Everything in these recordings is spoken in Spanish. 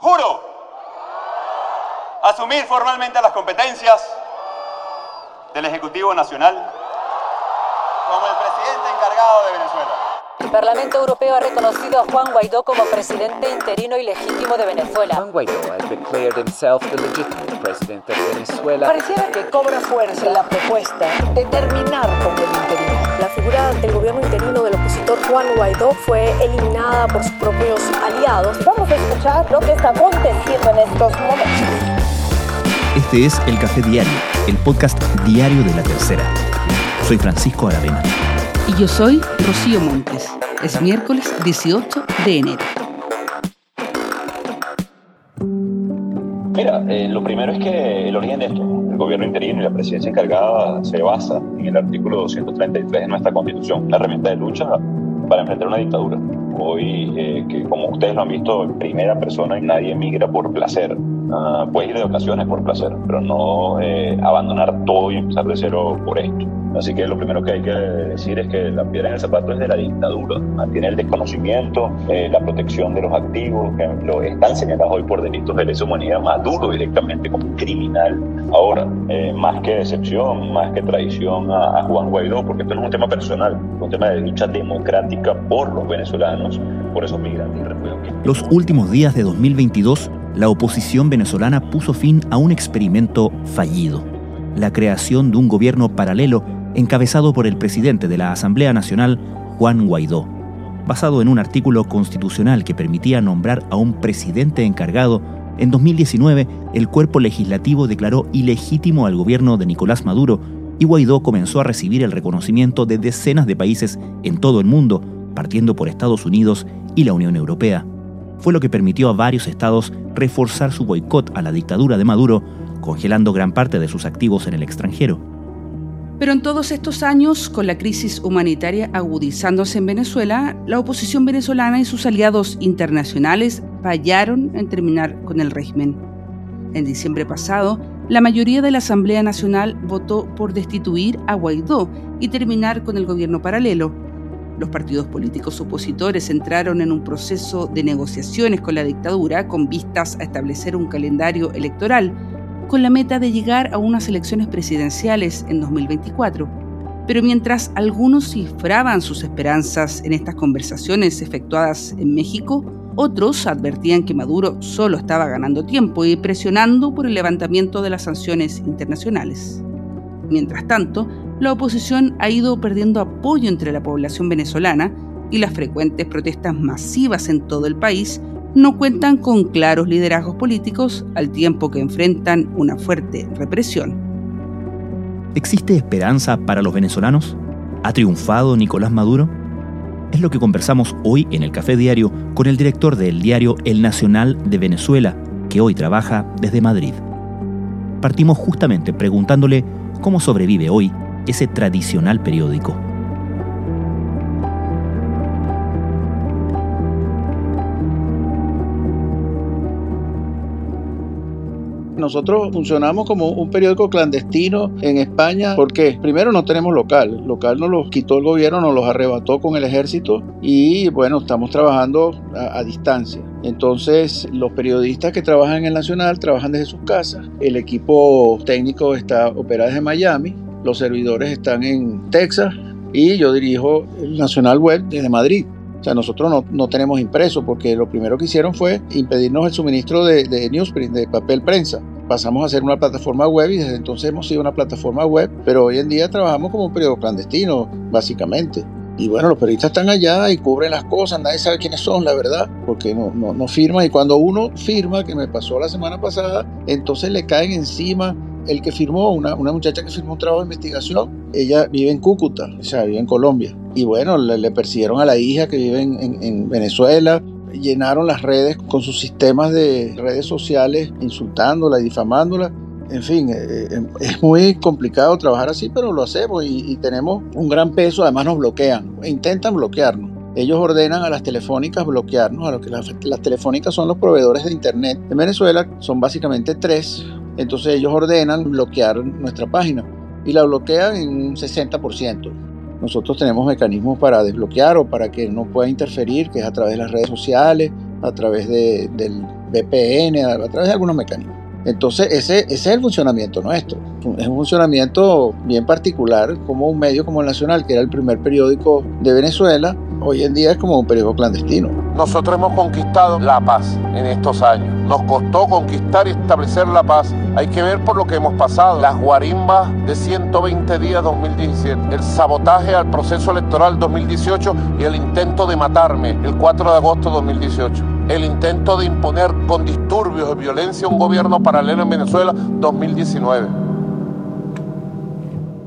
Juro asumir formalmente las competencias del Ejecutivo Nacional como el presidente encargado de Venezuela. El Parlamento Europeo ha reconocido a Juan Guaidó como presidente interino y legítimo de Venezuela. Juan Guaidó has declared himself the legitimate president of Venezuela. Pareciera que cobra fuerza la propuesta de terminar con el interino. La figura del gobierno interino del opositor Juan Guaidó fue eliminada por sus propios aliados. Vamos a escuchar lo que está aconteciendo en estos momentos. Este es El Café Diario, el podcast diario de la tercera. Soy Francisco Aravena. Y yo soy Rocío Montes. Es miércoles 18 de enero. Mira, eh, lo primero es que el origen de esto, el gobierno interino y la presidencia encargada se basa en el artículo 233 de nuestra constitución, la herramienta de lucha para enfrentar una dictadura. Hoy, eh, que como ustedes lo han visto en primera persona, nadie emigra por placer. Uh, puedes ir de ocasiones por placer, pero no eh, abandonar todo y empezar de cero por esto. Así que lo primero que hay que decir es que la piedra en el zapato es de la dictadura. Mantiene el desconocimiento, eh, la protección de los activos, que lo están señalados hoy por delitos de lesa humanidad, Maduro directamente como criminal. Ahora, eh, más que decepción, más que traición a, a, Juan Guaidó, porque esto no es un tema personal, es un tema de lucha democrática por los venezolanos, por esos migrantes y refugiados. Los últimos días de 2022, la oposición venezolana puso fin a un experimento fallido, la creación de un gobierno paralelo encabezado por el presidente de la Asamblea Nacional, Juan Guaidó, basado en un artículo constitucional que permitía nombrar a un presidente encargado. En 2019, el cuerpo legislativo declaró ilegítimo al gobierno de Nicolás Maduro y Guaidó comenzó a recibir el reconocimiento de decenas de países en todo el mundo, partiendo por Estados Unidos y la Unión Europea. Fue lo que permitió a varios estados reforzar su boicot a la dictadura de Maduro, congelando gran parte de sus activos en el extranjero. Pero en todos estos años, con la crisis humanitaria agudizándose en Venezuela, la oposición venezolana y sus aliados internacionales fallaron en terminar con el régimen. En diciembre pasado, la mayoría de la Asamblea Nacional votó por destituir a Guaidó y terminar con el gobierno paralelo. Los partidos políticos opositores entraron en un proceso de negociaciones con la dictadura con vistas a establecer un calendario electoral con la meta de llegar a unas elecciones presidenciales en 2024. Pero mientras algunos cifraban sus esperanzas en estas conversaciones efectuadas en México, otros advertían que Maduro solo estaba ganando tiempo y presionando por el levantamiento de las sanciones internacionales. Mientras tanto, la oposición ha ido perdiendo apoyo entre la población venezolana y las frecuentes protestas masivas en todo el país no cuentan con claros liderazgos políticos al tiempo que enfrentan una fuerte represión. ¿Existe esperanza para los venezolanos? ¿Ha triunfado Nicolás Maduro? Es lo que conversamos hoy en el Café Diario con el director del diario El Nacional de Venezuela, que hoy trabaja desde Madrid. Partimos justamente preguntándole cómo sobrevive hoy ese tradicional periódico. Nosotros funcionamos como un periódico clandestino en España. Porque primero no tenemos local, local nos los quitó el gobierno, nos los arrebató con el ejército y bueno, estamos trabajando a, distancia. Entonces los periodistas que trabajan en el Nacional trabajan desde sus casas, el equipo técnico está operado desde Miami, los servidores están en Texas y yo dirijo el Nacional Web desde Madrid. O sea, nosotros no, no, tenemos impreso porque lo primero que hicieron fue impedirnos el suministro de, de, newsprint, de papel prensa. Pasamos a ser una plataforma web y desde entonces hemos sido una plataforma web, pero hoy en día trabajamos como un periódico clandestino, básicamente. Y bueno, los periodistas están allá y cubren las cosas, nadie sabe quiénes son, la verdad, porque no, no, no firman. Y cuando uno firma, que me pasó la semana pasada, entonces le caen encima el que firmó, una, una, muchacha que firmó un trabajo de investigación, ella vive en Cúcuta, o sea, vive en Colombia. Y bueno, le, persiguieron a la hija que vive en, en, en, Venezuela, llenaron las redes con sus sistemas de redes sociales, insultándola difamándola. En fin, eh, es muy complicado trabajar así, pero lo hacemos y, y tenemos un gran peso, además nos bloquean, intentan bloquearnos. Ellos ordenan a las telefónicas bloquearnos, a lo que las, las telefónicas son los proveedores de Internet. En Venezuela son básicamente tres, entonces ellos ordenan bloquear nuestra página y la bloquean en un 60%. Nosotros tenemos mecanismos para desbloquear o para que no pueda interferir, que es a través de las redes sociales, a través de, del VPN, a, través de algunos mecanismos. Entonces, ese, ese, es el funcionamiento nuestro. Es un funcionamiento bien particular, como un medio como el Nacional, que era el primer periódico de Venezuela, hoy en día es como un periódico clandestino. Nosotros hemos conquistado la paz en estos años. Nos costó conquistar y establecer la paz. Hay que ver por lo que hemos pasado. Las guarimbas de 120 días 2017, el sabotaje al proceso electoral 2018 y el intento de matarme el 4 de agosto 2018 el intento de imponer con disturbios y violencia un gobierno paralelo en Venezuela 2019.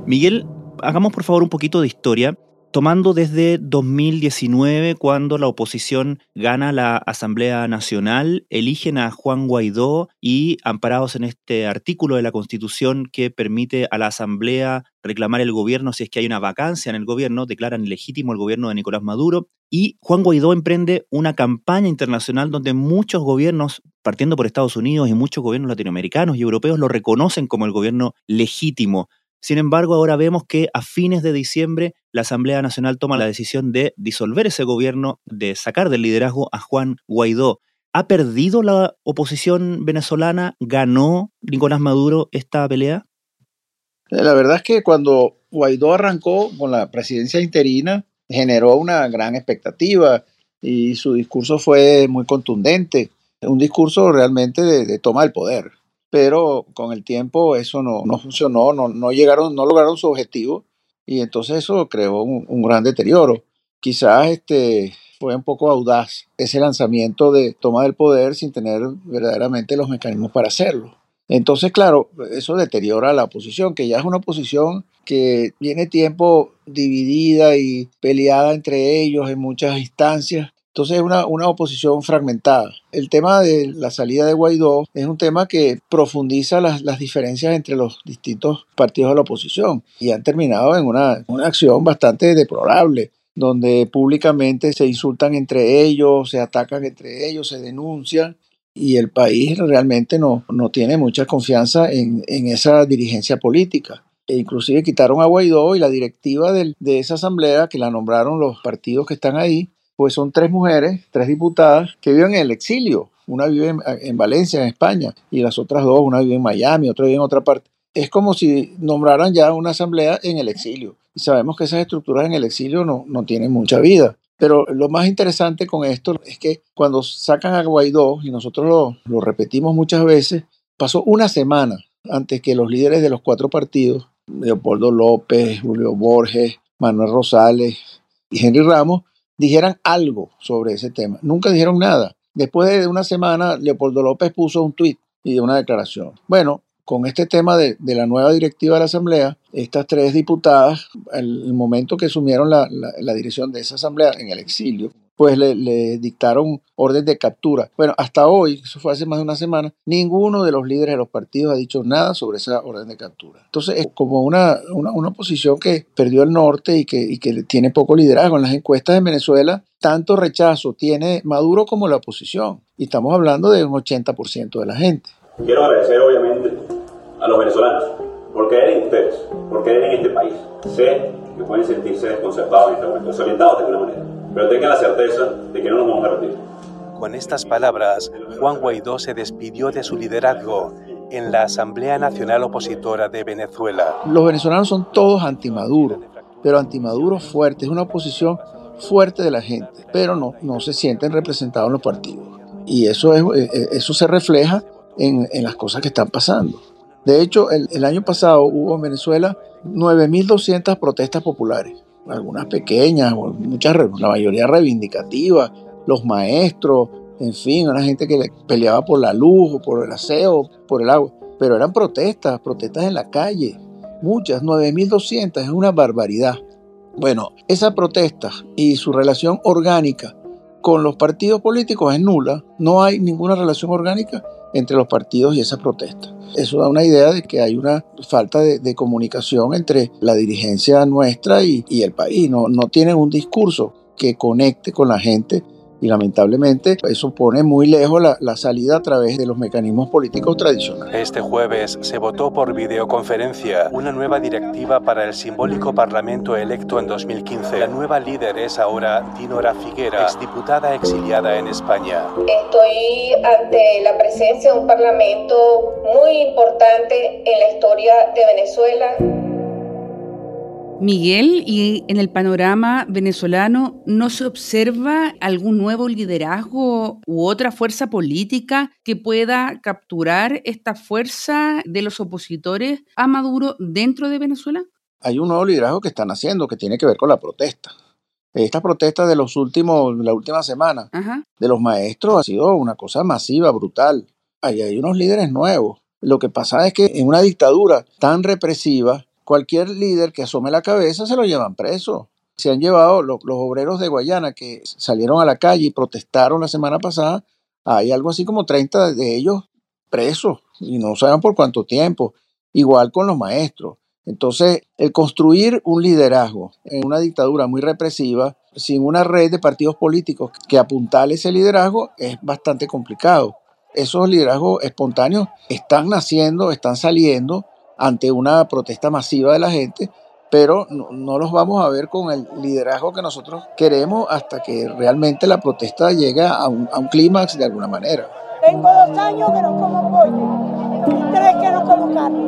Miguel, hagamos por favor un poquito de historia tomando desde 2019, cuando la oposición gana la Asamblea Nacional, eligen a Juan Guaidó y, amparados en este artículo de la Constitución que permite a la Asamblea reclamar el gobierno si es que hay una vacancia en el gobierno, declaran ilegítimo el gobierno de Nicolás Maduro. Y Juan Guaidó emprende una campaña internacional donde muchos gobiernos, partiendo por Estados Unidos y muchos gobiernos latinoamericanos y europeos, lo reconocen como el gobierno legítimo. Sin embargo, ahora vemos que a fines de diciembre la Asamblea Nacional toma la decisión de disolver ese gobierno, de sacar del liderazgo a Juan Guaidó. ¿Ha perdido la oposición venezolana? ¿Ganó Nicolás Maduro esta pelea? Eh, la verdad es que cuando Guaidó arrancó con la presidencia interina, generó una gran expectativa y su discurso fue muy contundente, un discurso realmente de, de toma del poder pero con el tiempo eso no, no funcionó, no, no, llegaron, no lograron su objetivo y entonces eso creó un, gran deterioro. Quizás este, fue un poco audaz ese lanzamiento de toma del poder sin tener verdaderamente los mecanismos para hacerlo. Entonces, claro, eso deteriora la oposición, que ya es una oposición que tiene tiempo dividida y peleada entre ellos en muchas instancias entonces es una, una, oposición fragmentada. El tema de la salida de Guaidó es un tema que profundiza las, las, diferencias entre los distintos partidos de la oposición y han terminado en una, una acción bastante deplorable donde públicamente se insultan entre ellos, se atacan entre ellos, se denuncian y el país realmente no, no tiene mucha confianza en, en esa dirigencia política. E inclusive quitaron a Guaidó y la directiva de esa asamblea que la nombraron los partidos que están ahí pues son tres mujeres, tres diputadas, que viven en el exilio. Una vive en, Valencia, en España, y las otras dos, una vive en Miami, otra vive en otra parte. Es como si nombraran ya una asamblea en el exilio. Y sabemos que esas estructuras en el exilio no, no tienen mucha vida. Pero lo más interesante con esto es que cuando sacan a Guaidó, y nosotros lo, lo repetimos muchas veces, pasó una semana antes que los líderes de los cuatro partidos, Leopoldo López, Julio Borges, Manuel Rosales y Henry Ramos, dijeran algo sobre ese tema. Nunca dijeron nada. Después de una semana, Leopoldo López puso un tuit y una declaración. Bueno, con este tema de, la nueva directiva de la Asamblea, estas tres diputadas, el, el momento que asumieron la, dirección de esa Asamblea en el exilio, pues le, dictaron orden de captura. Bueno, hasta hoy, eso fue hace más de una semana, ninguno de los líderes de los partidos ha dicho nada sobre esa orden de captura. Entonces, es como una, una, oposición que perdió el norte y que, y que tiene poco liderazgo. En las encuestas en Venezuela, tanto rechazo tiene Maduro como la oposición. Y estamos hablando de un 80% de la gente. Quiero agradecer, obviamente, a los venezolanos por creer en ustedes, por creer en este país. Sé que pueden sentirse desconcertados en este momento, desorientados de alguna manera pero tengan la certeza de que no nos vamos a rendir. Con estas palabras, Juan Guaidó se despidió de su liderazgo en la Asamblea Nacional Opositora de Venezuela. Los venezolanos son todos antimaduro, pero antimaduro fuerte, es una oposición fuerte de la gente, pero no, no se sienten representados en los partidos. Y eso, es, eh, eh, eso se refleja en, en las cosas que están pasando. De hecho, el, año pasado hubo en Venezuela 9.200 protestas populares algunas pequeñas, muchas, la mayoría reivindicativas, los maestros, en fin, una gente que peleaba por la luz, por el aseo, por el agua, pero eran protestas, protestas en la calle, muchas, 9.200, es una barbaridad. Bueno, esa protesta y su relación orgánica con los partidos políticos es nula, no hay ninguna relación orgánica entre los partidos y esa protesta. Eso da una idea de que hay una falta de, comunicación entre la dirigencia nuestra y, el país. No, no tienen un discurso que conecte con la gente y lamentablemente eso pone muy lejos la, la, salida a través de los mecanismos políticos tradicionales. Este jueves se votó por videoconferencia una nueva directiva para el simbólico Parlamento electo en 2015. La nueva líder es ahora Dinora Figuera, exdiputada exiliada en España. Estoy ante la presencia de un Parlamento muy importante en la historia de Venezuela. Miguel, y en el panorama venezolano, ¿no se observa algún nuevo liderazgo u otra fuerza política que pueda capturar esta fuerza de los opositores a Maduro dentro de Venezuela? Hay un nuevo liderazgo que están haciendo que tiene que ver con la protesta. Esta protesta de los últimos, la última semana, Ajá. de los maestros ha sido una cosa masiva, brutal. Ahí hay unos líderes nuevos. Lo que pasa es que en una dictadura tan represiva, cualquier líder que asome la cabeza se lo llevan preso. Se han llevado los, obreros de Guayana que salieron a la calle y protestaron la semana pasada, hay algo así como 30 de ellos presos y no saben por cuánto tiempo. Igual con los maestros. Entonces, el construir un liderazgo en una dictadura muy represiva, sin una red de partidos políticos que apuntale ese liderazgo, es bastante complicado. Esos liderazgos espontáneos están naciendo, están saliendo, ante una protesta masiva de la gente, pero no, los vamos a ver con el liderazgo que nosotros queremos hasta que realmente la protesta llegue a un, a un clímax de alguna manera. Tengo dos años que no como pollo tres que no como carne.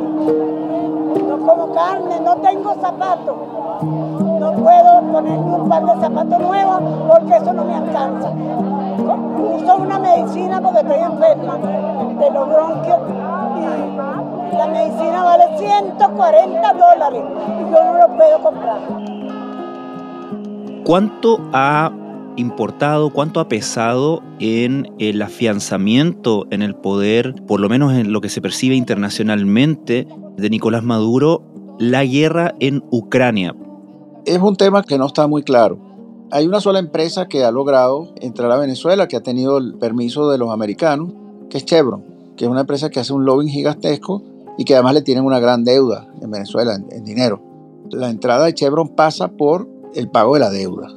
No como carne, no tengo zapatos. No puedo ponerme un par de zapatos nuevos porque eso no me alcanza. Uso una medicina porque estoy enferma de los bronquios la medicina vale 140 dólares y yo no lo puedo comprar. ¿Cuánto ha importado, cuánto ha pesado en el afianzamiento en el poder, por lo menos en lo que se percibe internacionalmente, de Nicolás Maduro, la guerra en Ucrania? Es un tema que no está muy claro. Hay una sola empresa que ha logrado entrar a Venezuela, que ha tenido el permiso de los americanos, que es Chevron, que es una empresa que hace un lobbying gigantesco y que además le tienen una gran deuda en Venezuela en, dinero. La entrada de Chevron pasa por el pago de la deuda.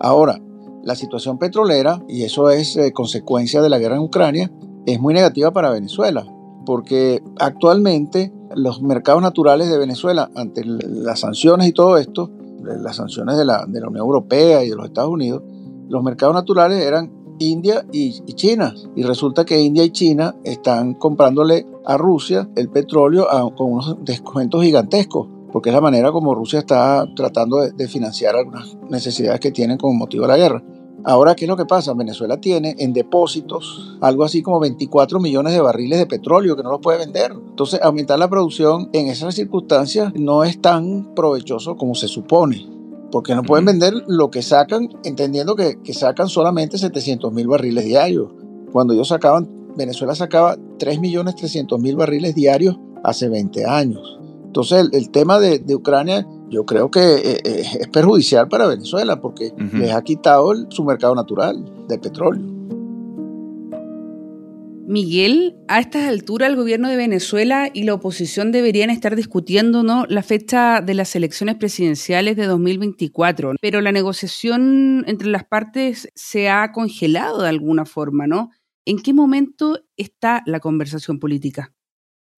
Ahora, la situación petrolera, y eso es eh, consecuencia de la guerra en Ucrania, es muy negativa para Venezuela, porque actualmente los mercados naturales de Venezuela, ante las sanciones y todo esto, las sanciones de la, de la Unión Europea y de los Estados Unidos, los mercados naturales eran India y, China. Y resulta que India y China están comprándole a Rusia el petróleo con unos descuentos gigantescos, porque es la manera como Rusia está tratando de, financiar algunas necesidades que tienen como motivo de la guerra. Ahora, ¿qué es lo que pasa? Venezuela tiene en depósitos algo así como 24 millones de barriles de petróleo que no los puede vender. Entonces, aumentar la producción en esas circunstancias no es tan provechoso como se supone porque no pueden vender lo que sacan, entendiendo que, sacan solamente 700 mil barriles diarios. Cuando ellos sacaban, Venezuela sacaba 3.300.000 barriles diarios hace 20 años. Entonces el, tema de, Ucrania yo creo que eh, eh, es perjudicial para Venezuela porque les ha quitado su mercado natural de petróleo. Miguel, a estas alturas el gobierno de Venezuela y la oposición deberían estar discutiendo ¿no? la fecha de las elecciones presidenciales de 2024, pero la negociación entre las partes se ha congelado de alguna forma, ¿no? ¿En qué momento está la conversación política?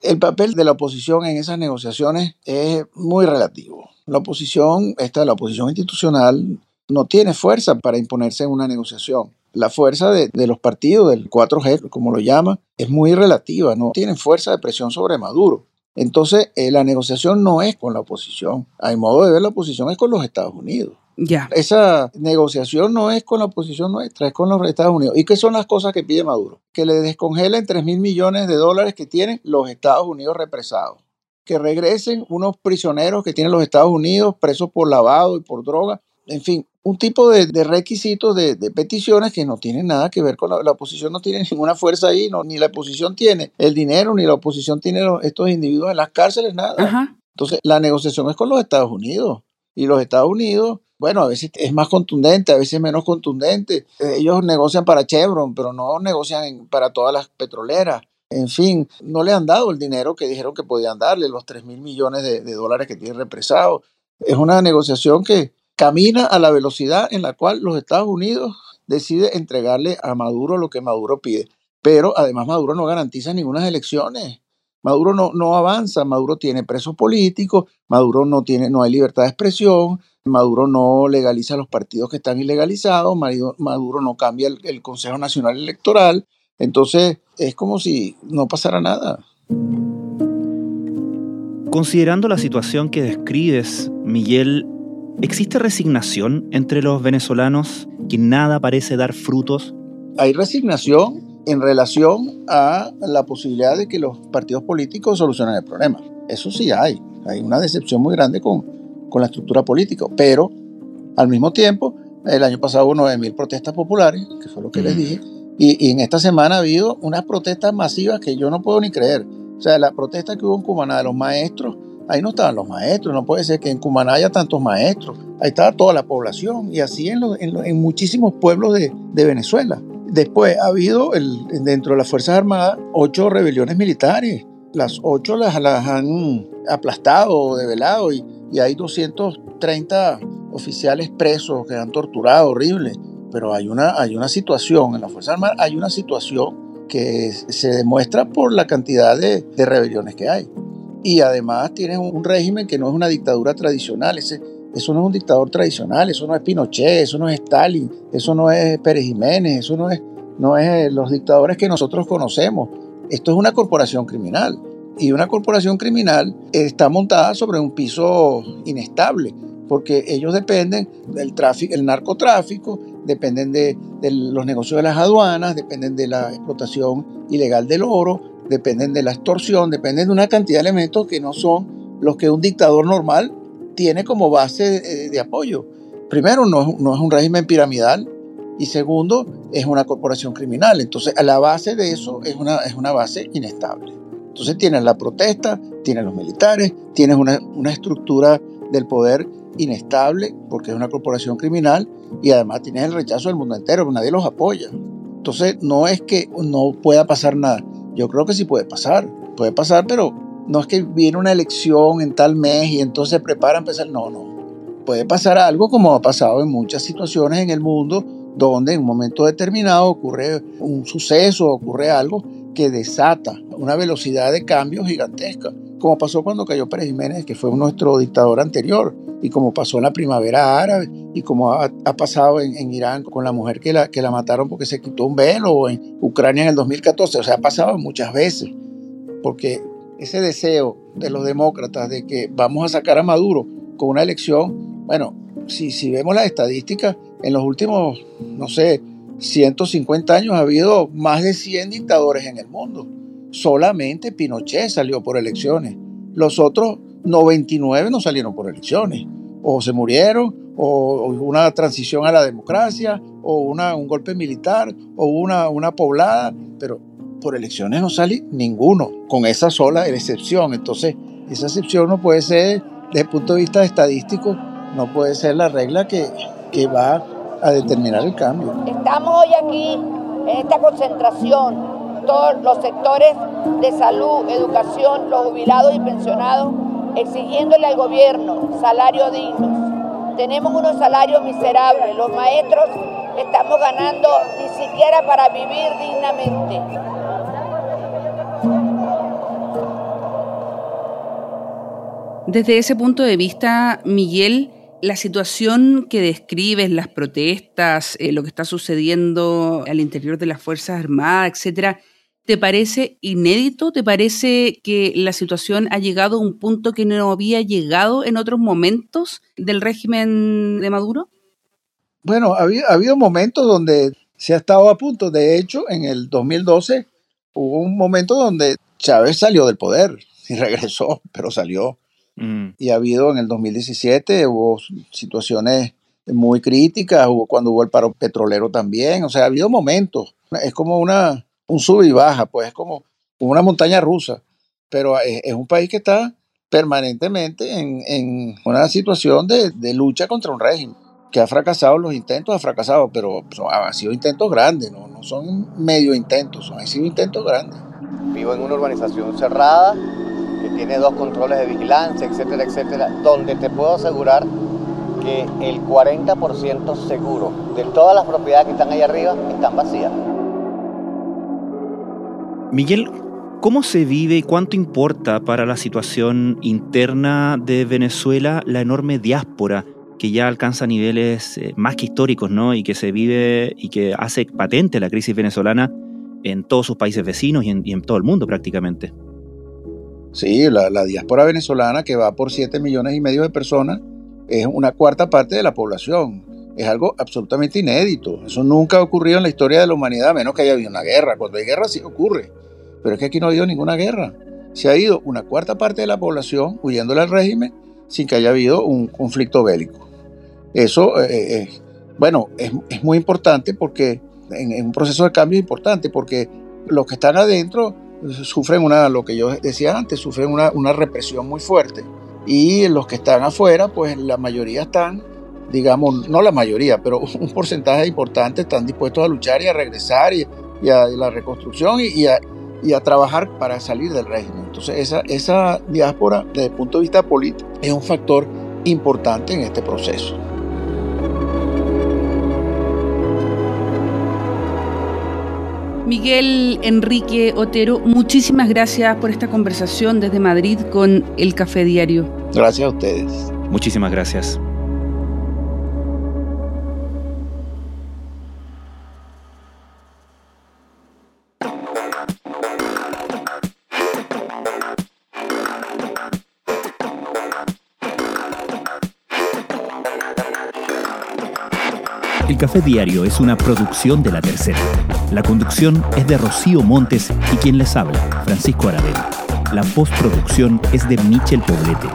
El papel de la oposición en esas negociaciones es muy relativo. La oposición, esta la oposición institucional, no tiene fuerza para imponerse en una negociación la fuerza de, los partidos, del 4G, como lo llama, es muy relativa, no tienen fuerza de presión sobre Maduro. Entonces, eh, la negociación no es con la oposición. Hay modo de ver la oposición es con los Estados Unidos. Ya. Esa negociación no es con la oposición nuestra, es con los Estados Unidos. ¿Y qué son las cosas que pide Maduro? Que le descongelen 3 mil millones de dólares que tienen los Estados Unidos represados. Que regresen unos prisioneros que tienen los Estados Unidos presos por lavado y por droga. En fin, un tipo de, requisitos, de, peticiones que no tienen nada que ver con la, oposición, no tiene ninguna fuerza ahí, no, ni la oposición tiene el dinero, ni la oposición tiene estos individuos en las cárceles, nada. Entonces, la negociación es con los Estados Unidos. Y los Estados Unidos, bueno, a veces es más contundente, a veces menos contundente. Ellos negocian para Chevron, pero no negocian para todas las petroleras. En fin, no le han dado el dinero que dijeron que podían darle, los 3 mil millones de, de dólares que tienen represados. Es una negociación que, camina a la velocidad en la cual los Estados Unidos decide entregarle a Maduro lo que Maduro pide. Pero además Maduro no garantiza ninguna elecciones. Maduro no, no avanza, Maduro tiene presos políticos, Maduro no, tiene, no hay libertad de expresión, Maduro no legaliza los partidos que están ilegalizados, Maduro no cambia el, el Consejo Nacional Electoral. Entonces es como si no pasara nada. Considerando la situación que describes, Miguel, ¿existe resignación entre los venezolanos que nada parece dar frutos? Hay resignación en relación a la posibilidad de que los partidos políticos solucionen el problema. Eso sí hay. Hay una decepción muy grande con, con la estructura política. Pero, al mismo tiempo, el año pasado hubo 9.000 protestas populares, que fue lo que les dije, y, y, en esta semana ha habido unas protestas masivas que yo no puedo ni creer. O sea, la protesta que hubo en Cumaná de los maestros, ahí no estaban los maestros, no puede ser que en Cumaná haya tantos maestros, ahí estaba toda la población, y así en, en muchísimos pueblos de, Venezuela. Después ha habido dentro de las Fuerzas Armadas ocho rebeliones militares. Las ocho las, han aplastado develado y, y, hay 230 oficiales presos que han torturado horrible. Pero hay una, hay una situación en las Fuerzas Armadas, hay una situación que se demuestra por la cantidad de, de rebeliones que hay. Y además tienen un régimen que no es una dictadura tradicional. Eso no es un dictador tradicional, eso no es Pinochet, eso no es Stalin, eso no es Pérez Jiménez, eso no es, no es los dictadores que nosotros conocemos. Esto es una corporación criminal. Y una corporación criminal está montada sobre un piso inestable, porque ellos dependen del tráfico, el narcotráfico, dependen de, de los negocios de las aduanas, dependen de la explotación ilegal del oro, dependen de la extorsión, dependen de una cantidad de elementos que no son los que un dictador normal tiene como base de, de apoyo. Primero, no no es un régimen piramidal y segundo, es una corporación criminal. Entonces, a la base de eso es una, es una base inestable. Entonces, tienes la protesta, tienes los militares, tienes una, una estructura del poder inestable porque es una corporación criminal y además tienes el rechazo del mundo entero, nadie los apoya. Entonces, no es que no pueda pasar nada. Yo creo que sí puede pasar, puede pasar, pero no es que viene una elección en tal mes y entonces se prepara a empezar. No, no. Puede pasar algo como ha pasado en muchas situaciones en el mundo, donde en un momento determinado ocurre un suceso, ocurre algo que desata una velocidad de cambio gigantesca, como pasó cuando cayó Pérez Jiménez, que fue nuestro dictador anterior, y como pasó en la primavera árabe, y como ha, pasado en, en, Irán con la mujer que la, que la mataron porque se quitó un velo, o en Ucrania en el 2014, o sea, ha pasado muchas veces, porque ese deseo de los demócratas de que vamos a sacar a Maduro con una elección, bueno, si, si vemos las estadísticas, en los últimos, no sé, 150 años ha habido más de 100 dictadores en el mundo. Solamente Pinochet salió por elecciones. Los otros 99 no salieron por elecciones. O se murieron, o una transición a la democracia, o un golpe militar, o una, una poblada, pero por elecciones no sale ninguno, con esa sola excepción. Entonces, esa excepción no puede ser, desde el punto de vista estadístico, no puede ser la regla que, que va a determinar el cambio. Estamos hoy aquí, en esta concentración, los sectores de salud, educación, los jubilados y pensionados, exigiéndole al gobierno salarios dignos. Tenemos unos salarios miserables, los maestros estamos ganando ni siquiera para vivir dignamente. Desde ese punto de vista, Miguel, la situación que describes, las protestas, eh, lo que está sucediendo al interior de las Fuerzas Armadas, etcétera, ¿te parece inédito? ¿Te parece que la situación ha llegado a un punto que no había llegado en otros momentos del régimen de Maduro? Bueno, ha habido, ha habido momentos donde se ha estado a punto. De hecho, en el 2012 hubo un momento donde Chávez salió del poder y regresó, pero salió. Mm. Y ha habido en el 2017, hubo situaciones muy críticas, hubo cuando hubo el paro petrolero también, o sea, ha habido momentos. Es como una, un sub y baja, pues es como una montaña rusa, pero es, un país que está permanentemente en, una situación de, lucha contra un régimen que ha fracasado los intentos, ha fracasado, pero han sido intentos grandes, ¿no? no son medio intentos, son, han sido intentos grandes. Vivo en una urbanización cerrada, que tiene dos controles de vigilancia, etcétera, etcétera, donde te puedo asegurar que el 40% seguro de todas las propiedades que están ahí arriba están vacías. Miguel, ¿cómo se vive y cuánto importa para la situación interna de Venezuela la enorme diáspora que ya alcanza niveles eh, más que históricos, ¿no? Y que se vive y que hace patente la crisis venezolana en todos sus países vecinos y en, todo el mundo prácticamente. Sí, la, diáspora venezolana que va por 7 millones y medio de personas es una cuarta parte de la población. Es algo absolutamente inédito. Eso nunca ha ocurrido en la historia de la humanidad, a menos que haya habido una guerra. Cuando hay guerra sí ocurre. Pero es que aquí no ha habido ninguna guerra. Se ha ido una cuarta parte de la población huyéndole al régimen sin que haya habido un conflicto bélico. Eso, eh, eh, bueno, es, muy importante porque en, un proceso de cambio es importante porque los que están adentro sufren una, lo que yo decía antes, sufren una represión muy fuerte y los que están afuera, pues la mayoría están, digamos, no la mayoría, pero un porcentaje importante están dispuestos a luchar y a regresar y, a la reconstrucción y, a, y a trabajar para salir del régimen. Entonces esa, esa diáspora desde el punto de vista político es un factor importante en este proceso. Miguel Enrique Otero, muchísimas gracias por esta conversación desde Madrid con el Café Diario. Gracias a ustedes. Muchísimas gracias. El Café Diario es una producción de La Tercera. La conducción es de Rocío Montes y quien les habla, Francisco Aravena. La postproducción es de Michel Poblete.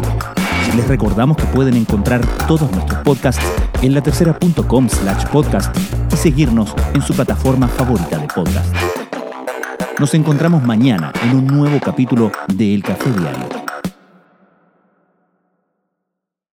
Les recordamos que pueden encontrar todos nuestros podcasts en latercera.com slash podcast y seguirnos en su plataforma favorita de podcast. Nos encontramos mañana en un nuevo capítulo de El Café Diario